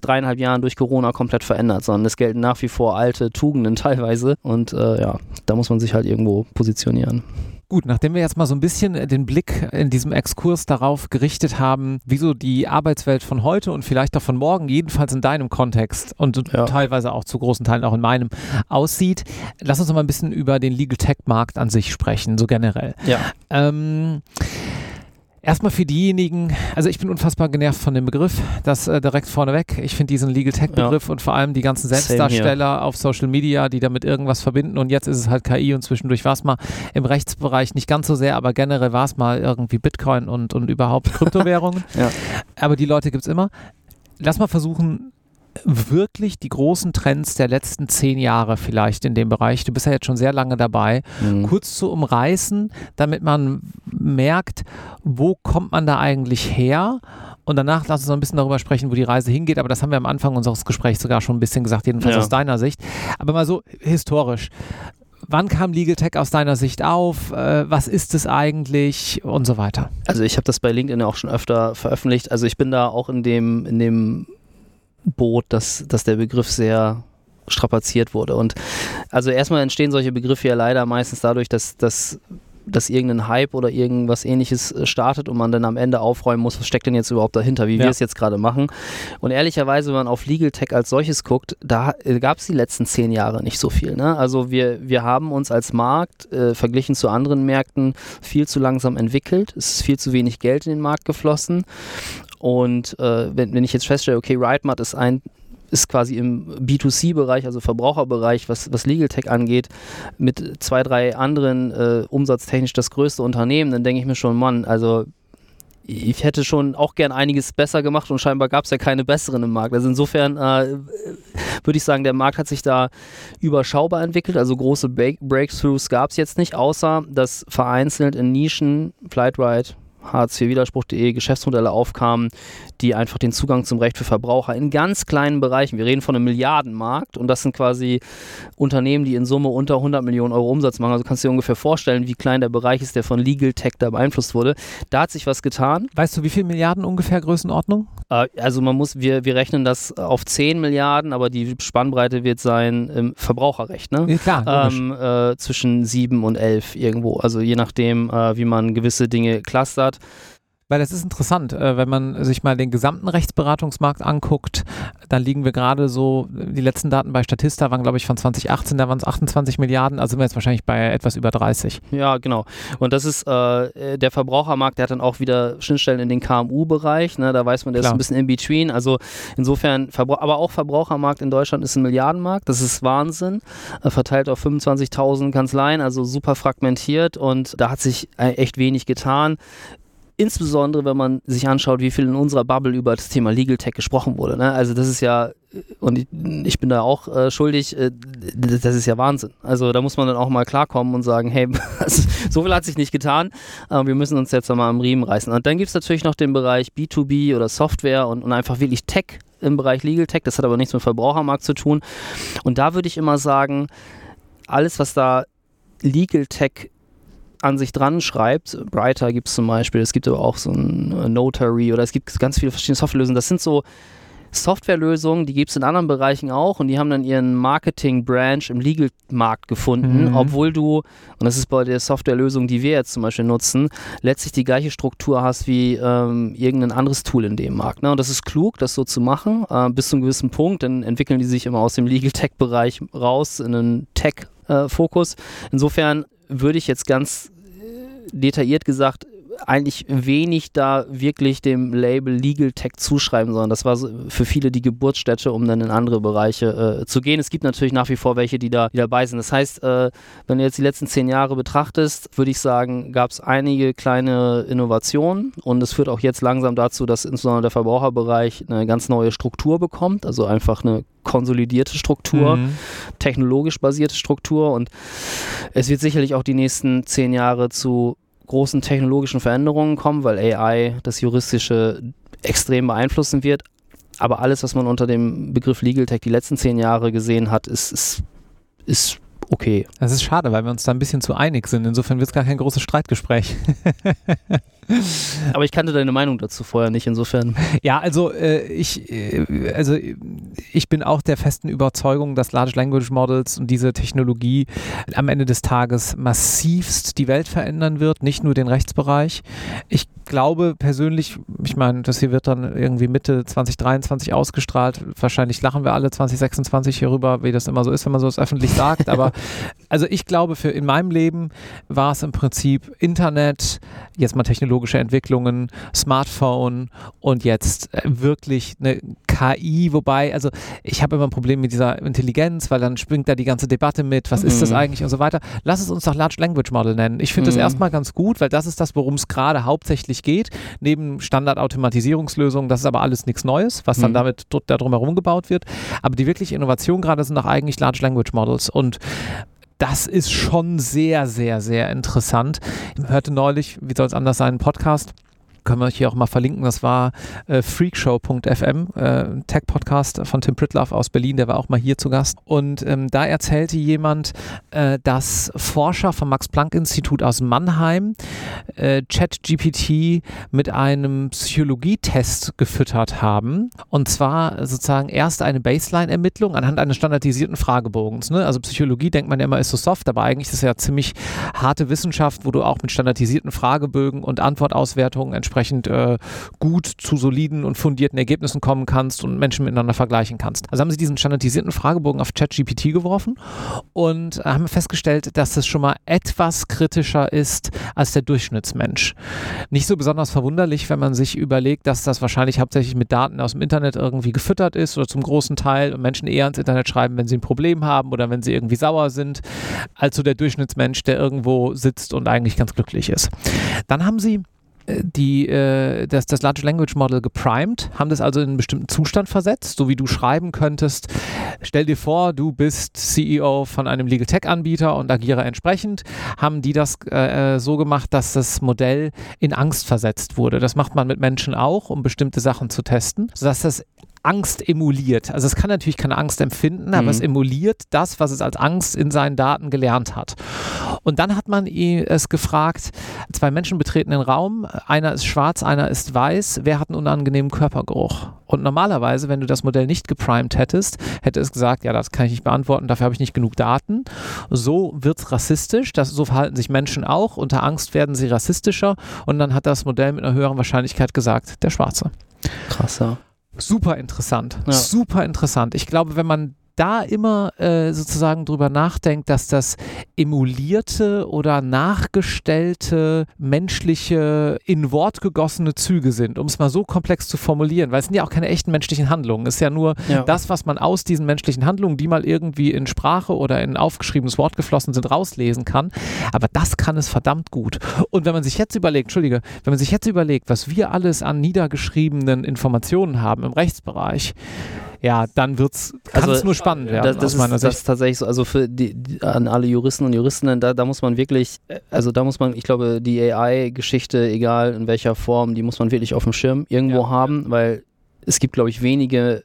dreieinhalb Jahren durch Corona komplett verändert, sondern es gelten nach wie vor alte Tugenden teilweise. Und äh, ja, da muss man sich halt irgendwo positionieren. Gut, nachdem wir jetzt mal so ein bisschen den Blick in diesem Exkurs darauf gerichtet haben, wieso die Arbeitswelt von heute und vielleicht auch von morgen, jedenfalls in deinem Kontext und ja. teilweise auch zu großen Teilen auch in meinem, aussieht, lass uns noch mal ein bisschen über den Legal Tech Markt an sich sprechen, so generell. Ja. Ähm, Erstmal für diejenigen, also ich bin unfassbar genervt von dem Begriff, das äh, direkt vorneweg. Ich finde diesen Legal Tech Begriff ja. und vor allem die ganzen Selbstdarsteller auf Social Media, die damit irgendwas verbinden und jetzt ist es halt KI und zwischendurch war es mal im Rechtsbereich nicht ganz so sehr, aber generell war es mal irgendwie Bitcoin und, und überhaupt Kryptowährungen. ja. Aber die Leute gibt es immer. Lass mal versuchen, wirklich die großen Trends der letzten zehn Jahre vielleicht in dem Bereich, du bist ja jetzt schon sehr lange dabei, mhm. kurz zu umreißen, damit man merkt, wo kommt man da eigentlich her? Und danach lass uns noch ein bisschen darüber sprechen, wo die Reise hingeht. Aber das haben wir am Anfang unseres Gesprächs sogar schon ein bisschen gesagt, jedenfalls ja. aus deiner Sicht. Aber mal so historisch. Wann kam Legal Tech aus deiner Sicht auf? Äh, was ist es eigentlich und so weiter? Also ich habe das bei LinkedIn auch schon öfter veröffentlicht. Also ich bin da auch in dem, in dem Boot, dass, dass der Begriff sehr strapaziert wurde. Und also erstmal entstehen solche Begriffe ja leider meistens dadurch, dass, dass dass irgendein Hype oder irgendwas ähnliches äh, startet und man dann am Ende aufräumen muss, was steckt denn jetzt überhaupt dahinter, wie ja. wir es jetzt gerade machen. Und ehrlicherweise, wenn man auf Legal Tech als solches guckt, da äh, gab es die letzten zehn Jahre nicht so viel. Ne? Also wir, wir haben uns als Markt äh, verglichen zu anderen Märkten viel zu langsam entwickelt. Es ist viel zu wenig Geld in den Markt geflossen. Und äh, wenn, wenn ich jetzt feststelle, okay, RideMart ist ein ist quasi im B2C-Bereich, also Verbraucherbereich, was, was Legal Tech angeht, mit zwei, drei anderen äh, umsatztechnisch das größte Unternehmen, dann denke ich mir schon, Mann, also ich hätte schon auch gern einiges besser gemacht und scheinbar gab es ja keine besseren im Markt. Also insofern äh, würde ich sagen, der Markt hat sich da überschaubar entwickelt. Also große Break Breakthroughs gab es jetzt nicht, außer dass vereinzelt in Nischen, Flightride, Hartz-IV-Widerspruch.de Geschäftsmodelle aufkamen, die einfach den Zugang zum Recht für Verbraucher in ganz kleinen Bereichen, wir reden von einem Milliardenmarkt und das sind quasi Unternehmen, die in Summe unter 100 Millionen Euro Umsatz machen. Also kannst du dir ungefähr vorstellen, wie klein der Bereich ist, der von Legal Tech da beeinflusst wurde. Da hat sich was getan. Weißt du, wie viele Milliarden ungefähr Größenordnung? Äh, also man muss, wir, wir rechnen das auf 10 Milliarden, aber die Spannbreite wird sein im Verbraucherrecht, ne? Ja, klar. Ähm, äh, zwischen 7 und 11 irgendwo. Also je nachdem, äh, wie man gewisse Dinge clustert. Weil das ist interessant, äh, wenn man sich mal den gesamten Rechtsberatungsmarkt anguckt, dann liegen wir gerade so, die letzten Daten bei Statista waren glaube ich von 2018, da waren es 28 Milliarden, also sind wir jetzt wahrscheinlich bei etwas über 30. Ja, genau. Und das ist äh, der Verbrauchermarkt, der hat dann auch wieder Schnittstellen in den KMU-Bereich, ne? da weiß man, der Klar. ist ein bisschen in between, also insofern, aber auch Verbrauchermarkt in Deutschland ist ein Milliardenmarkt, das ist Wahnsinn, äh, verteilt auf 25.000 Kanzleien, also super fragmentiert und da hat sich äh, echt wenig getan. Insbesondere, wenn man sich anschaut, wie viel in unserer Bubble über das Thema Legal Tech gesprochen wurde. Ne? Also das ist ja, und ich, ich bin da auch äh, schuldig, äh, das ist ja Wahnsinn. Also da muss man dann auch mal klarkommen und sagen, hey, so viel hat sich nicht getan, äh, wir müssen uns jetzt mal am Riemen reißen. Und dann gibt es natürlich noch den Bereich B2B oder Software und, und einfach wirklich Tech im Bereich Legal Tech. Das hat aber nichts mit Verbrauchermarkt zu tun. Und da würde ich immer sagen, alles, was da Legal Tech an sich dran schreibt, Brighter gibt es zum Beispiel, es gibt aber auch so ein äh, Notary oder es gibt ganz viele verschiedene Softwarelösungen. Das sind so Softwarelösungen, die gibt es in anderen Bereichen auch und die haben dann ihren Marketing-Branch im Legal-Markt gefunden, mhm. obwohl du, und das ist bei der Softwarelösung, die wir jetzt zum Beispiel nutzen, letztlich die gleiche Struktur hast wie ähm, irgendein anderes Tool in dem Markt. Ne? Und das ist klug, das so zu machen, äh, bis zu einem gewissen Punkt, dann entwickeln die sich immer aus dem Legal-Tech-Bereich raus in einen Tech-Fokus. Äh, Insofern würde ich jetzt ganz detailliert gesagt eigentlich wenig da wirklich dem Label Legal Tech zuschreiben, sondern das war für viele die Geburtsstätte, um dann in andere Bereiche äh, zu gehen. Es gibt natürlich nach wie vor welche, die, da, die dabei sind. Das heißt, äh, wenn du jetzt die letzten zehn Jahre betrachtest, würde ich sagen, gab es einige kleine Innovationen und es führt auch jetzt langsam dazu, dass insbesondere der Verbraucherbereich eine ganz neue Struktur bekommt, also einfach eine konsolidierte Struktur, mhm. technologisch basierte Struktur und es wird sicherlich auch die nächsten zehn Jahre zu großen technologischen Veränderungen kommen, weil AI das Juristische extrem beeinflussen wird. Aber alles, was man unter dem Begriff Legal Tech die letzten zehn Jahre gesehen hat, ist, ist, ist okay. Das ist schade, weil wir uns da ein bisschen zu einig sind. Insofern wird es gar kein großes Streitgespräch. Aber ich kannte deine Meinung dazu vorher nicht, insofern. Ja, also äh, ich, äh, also ich bin auch der festen Überzeugung, dass Large Language Models und diese Technologie am Ende des Tages massivst die Welt verändern wird, nicht nur den Rechtsbereich. Ich glaube persönlich, ich meine, das hier wird dann irgendwie Mitte 2023 ausgestrahlt. Wahrscheinlich lachen wir alle 2026 hierüber, wie das immer so ist, wenn man sowas öffentlich sagt. Aber also ich glaube, für in meinem Leben war es im Prinzip Internet, jetzt mal technologische Entwicklungen, Smartphone und jetzt äh, wirklich eine KI, wobei, also ich habe immer ein Problem mit dieser Intelligenz, weil dann springt da die ganze Debatte mit, was mhm. ist das mhm. eigentlich und so weiter. Lass es uns doch Large Language Model nennen. Ich finde mhm. das erstmal ganz gut, weil das ist das, worum es gerade hauptsächlich geht, neben Standardautomatisierungslösungen, das ist aber alles nichts Neues, was dann mhm. damit da drumherum gebaut wird. Aber die wirkliche Innovation gerade sind doch eigentlich Large Language Models und das ist schon sehr, sehr, sehr interessant. Ich hörte neulich, wie soll es anders sein, einen Podcast können wir euch hier auch mal verlinken. Das war äh, freakshow.fm, äh, Tech-Podcast von Tim Pritloff aus Berlin, der war auch mal hier zu Gast. Und ähm, da erzählte jemand, äh, dass Forscher vom Max-Planck-Institut aus Mannheim äh, ChatGPT mit einem Psychologietest gefüttert haben. Und zwar sozusagen erst eine Baseline-Ermittlung anhand eines standardisierten Fragebogens. Ne? Also Psychologie denkt man ja immer ist so soft, aber eigentlich ist es ja ziemlich harte Wissenschaft, wo du auch mit standardisierten Fragebögen und Antwortauswertungen entsprechend entsprechend äh, gut zu soliden und fundierten Ergebnissen kommen kannst und Menschen miteinander vergleichen kannst. Also haben sie diesen standardisierten Fragebogen auf ChatGPT geworfen und äh, haben festgestellt, dass es schon mal etwas kritischer ist als der Durchschnittsmensch. Nicht so besonders verwunderlich, wenn man sich überlegt, dass das wahrscheinlich hauptsächlich mit Daten aus dem Internet irgendwie gefüttert ist oder zum großen Teil und Menschen eher ins Internet schreiben, wenn sie ein Problem haben oder wenn sie irgendwie sauer sind, als so der Durchschnittsmensch, der irgendwo sitzt und eigentlich ganz glücklich ist. Dann haben sie die, äh, das, das Large Language Model geprimed, haben das also in einen bestimmten Zustand versetzt, so wie du schreiben könntest, stell dir vor, du bist CEO von einem Legal Tech Anbieter und agiere entsprechend, haben die das äh, so gemacht, dass das Modell in Angst versetzt wurde. Das macht man mit Menschen auch, um bestimmte Sachen zu testen, sodass das Angst emuliert. Also es kann natürlich keine Angst empfinden, aber mhm. es emuliert das, was es als Angst in seinen Daten gelernt hat. Und dann hat man es gefragt, zwei Menschen betreten den Raum, einer ist schwarz, einer ist weiß, wer hat einen unangenehmen Körpergeruch? Und normalerweise, wenn du das Modell nicht geprimed hättest, hätte es gesagt, ja, das kann ich nicht beantworten, dafür habe ich nicht genug Daten. So wird es rassistisch, das, so verhalten sich Menschen auch, unter Angst werden sie rassistischer und dann hat das Modell mit einer höheren Wahrscheinlichkeit gesagt, der Schwarze. Krasser. Super interessant, ja. super interessant. Ich glaube, wenn man da immer äh, sozusagen drüber nachdenkt, dass das emulierte oder nachgestellte menschliche, in Wort gegossene Züge sind, um es mal so komplex zu formulieren, weil es sind ja auch keine echten menschlichen Handlungen. Es ist ja nur ja. das, was man aus diesen menschlichen Handlungen, die mal irgendwie in Sprache oder in aufgeschriebenes Wort geflossen sind, rauslesen kann. Aber das kann es verdammt gut. Und wenn man sich jetzt überlegt, Entschuldige, wenn man sich jetzt überlegt, was wir alles an niedergeschriebenen Informationen haben im Rechtsbereich, ja, dann wird's, kann es also, nur spannend werden. Das, das, ist, das ist tatsächlich so, also für die, die, an alle Juristen und Juristinnen, da, da muss man wirklich, also da muss man, ich glaube, die AI-Geschichte, egal in welcher Form, die muss man wirklich auf dem Schirm irgendwo ja, haben, ja. weil es gibt, glaube ich, wenige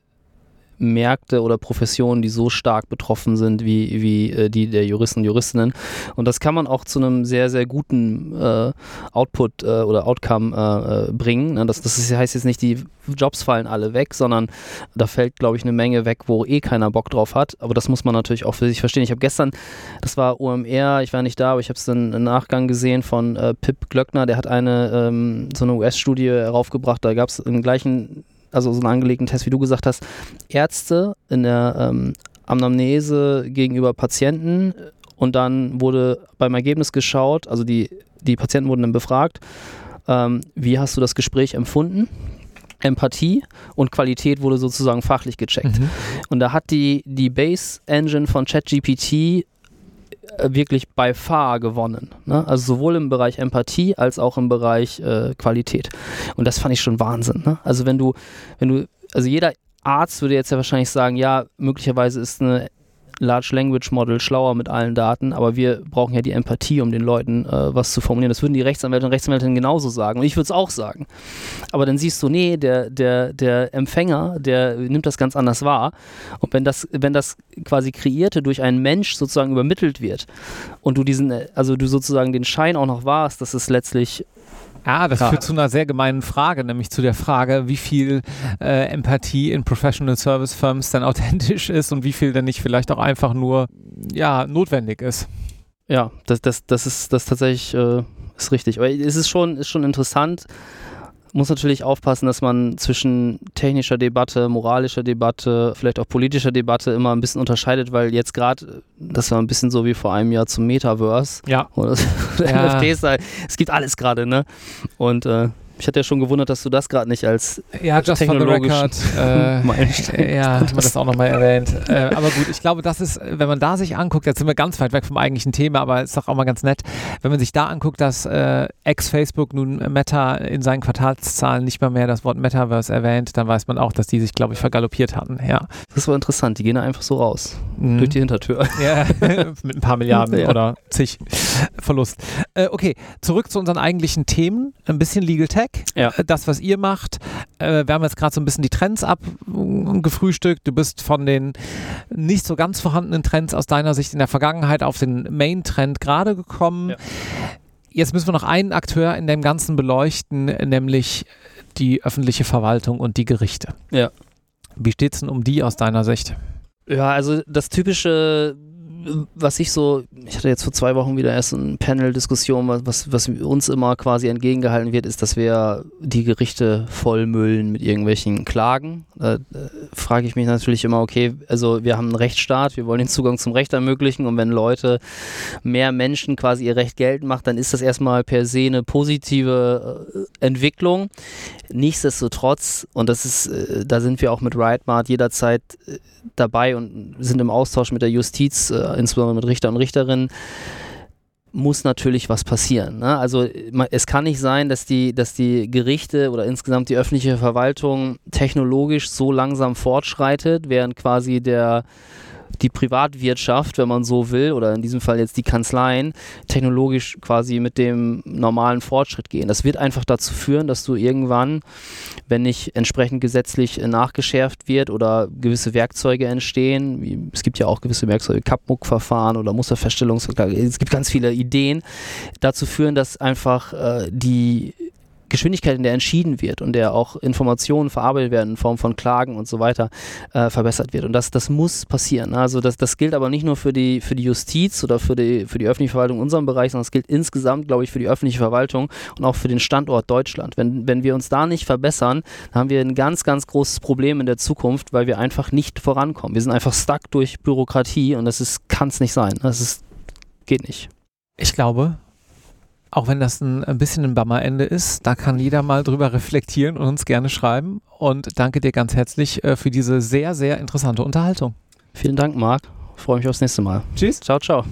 Märkte oder Professionen, die so stark betroffen sind wie, wie äh, die der Juristen und Juristinnen. Und das kann man auch zu einem sehr, sehr guten äh, Output äh, oder Outcome äh, äh, bringen. Ne? Das, das heißt jetzt nicht, die Jobs fallen alle weg, sondern da fällt, glaube ich, eine Menge weg, wo eh keiner Bock drauf hat. Aber das muss man natürlich auch für sich verstehen. Ich habe gestern, das war OMR, ich war nicht da, aber ich habe es dann im Nachgang gesehen von äh, Pip Glöckner, der hat eine ähm, so eine US-Studie heraufgebracht, da gab es im gleichen also so einen angelegten Test, wie du gesagt hast, Ärzte in der ähm, Anamnese gegenüber Patienten und dann wurde beim Ergebnis geschaut, also die, die Patienten wurden dann befragt, ähm, wie hast du das Gespräch empfunden? Empathie und Qualität wurde sozusagen fachlich gecheckt. Mhm. Und da hat die, die Base Engine von ChatGPT äh, wirklich by far gewonnen. Ne? Also sowohl im Bereich Empathie als auch im Bereich äh, Qualität. Und das fand ich schon Wahnsinn. Ne? Also wenn du, wenn du, also jeder Arzt würde jetzt ja wahrscheinlich sagen, ja, möglicherweise ist eine Large Language Model schlauer mit allen Daten, aber wir brauchen ja die Empathie, um den Leuten äh, was zu formulieren. Das würden die Rechtsanwälte und Rechtsanwältinnen genauso sagen. Und ich würde es auch sagen. Aber dann siehst du, nee, der, der, der Empfänger, der nimmt das ganz anders wahr. Und wenn das, wenn das quasi Kreierte durch einen Mensch sozusagen übermittelt wird und du diesen, also du sozusagen den Schein auch noch warst, dass es letztlich ja, das ja. führt zu einer sehr gemeinen Frage, nämlich zu der Frage, wie viel äh, Empathie in Professional Service Firms dann authentisch ist und wie viel dann nicht vielleicht auch einfach nur ja, notwendig ist. Ja, das, das, das ist das tatsächlich äh, ist richtig. Aber es ist schon, ist schon interessant, muss natürlich aufpassen, dass man zwischen technischer Debatte, moralischer Debatte, vielleicht auch politischer Debatte immer ein bisschen unterscheidet, weil jetzt gerade, das war ein bisschen so wie vor einem Jahr zum Metaverse. Ja. Oder, oder ja. NFTs, es gibt alles gerade, ne? Und äh, ich hatte ja schon gewundert, dass du das gerade nicht als ja, just for the record, äh, ja, haben wir das auch nochmal erwähnt. Äh, aber gut, ich glaube, das ist, wenn man da sich anguckt, jetzt sind wir ganz weit weg vom eigentlichen Thema, aber ist doch auch mal ganz nett, wenn man sich da anguckt, dass äh, ex-Facebook nun Meta in seinen Quartalszahlen nicht mal mehr das Wort Metaverse erwähnt, dann weiß man auch, dass die sich, glaube ich, vergaloppiert hatten. Ja. Das war interessant, die gehen einfach so raus, mhm. durch die Hintertür. Ja, mit ein paar Milliarden ja. oder zig Verlust. Äh, okay, zurück zu unseren eigentlichen Themen, ein bisschen Legal Tech. Tech, ja. Äh, das, was ihr macht. Äh, wir haben jetzt gerade so ein bisschen die Trends abgefrühstückt. Du bist von den nicht so ganz vorhandenen Trends aus deiner Sicht in der Vergangenheit auf den Main-Trend gerade gekommen. Ja. Jetzt müssen wir noch einen Akteur in dem Ganzen beleuchten, nämlich die öffentliche Verwaltung und die Gerichte. Ja. Wie steht es denn um die aus deiner Sicht? Ja, also das typische was ich so, ich hatte jetzt vor zwei Wochen wieder erst eine Panel-Diskussion, was, was uns immer quasi entgegengehalten wird, ist, dass wir die Gerichte vollmüllen mit irgendwelchen Klagen. Da äh, frage ich mich natürlich immer, okay, also wir haben einen Rechtsstaat, wir wollen den Zugang zum Recht ermöglichen und wenn Leute, mehr Menschen quasi ihr Recht geltend machen, dann ist das erstmal per se eine positive äh, Entwicklung. Nichtsdestotrotz, und das ist, äh, da sind wir auch mit RightMart jederzeit äh, dabei und sind im Austausch mit der Justiz, insbesondere mit Richter und Richterinnen, muss natürlich was passieren. Ne? Also es kann nicht sein, dass die, dass die Gerichte oder insgesamt die öffentliche Verwaltung technologisch so langsam fortschreitet, während quasi der die Privatwirtschaft, wenn man so will, oder in diesem Fall jetzt die Kanzleien, technologisch quasi mit dem normalen Fortschritt gehen. Das wird einfach dazu führen, dass du irgendwann, wenn nicht entsprechend gesetzlich nachgeschärft wird oder gewisse Werkzeuge entstehen, wie, es gibt ja auch gewisse Werkzeuge, Kapmuck-Verfahren oder Musterfeststellungsverklage, es gibt ganz viele Ideen, dazu führen, dass einfach äh, die Geschwindigkeit, in der entschieden wird und der auch Informationen verarbeitet werden in Form von Klagen und so weiter, äh, verbessert wird. Und das, das muss passieren. Also das, das gilt aber nicht nur für die, für die Justiz oder für die, für die öffentliche Verwaltung in unserem Bereich, sondern es gilt insgesamt, glaube ich, für die öffentliche Verwaltung und auch für den Standort Deutschland. Wenn, wenn wir uns da nicht verbessern, dann haben wir ein ganz, ganz großes Problem in der Zukunft, weil wir einfach nicht vorankommen. Wir sind einfach stuck durch Bürokratie und das kann es nicht sein. Das ist, geht nicht. Ich glaube, auch wenn das ein, ein bisschen ein Bammerende ist, da kann jeder mal drüber reflektieren und uns gerne schreiben. Und danke dir ganz herzlich äh, für diese sehr, sehr interessante Unterhaltung. Vielen Dank, Marc. Freue mich aufs nächste Mal. Tschüss. Ciao, ciao.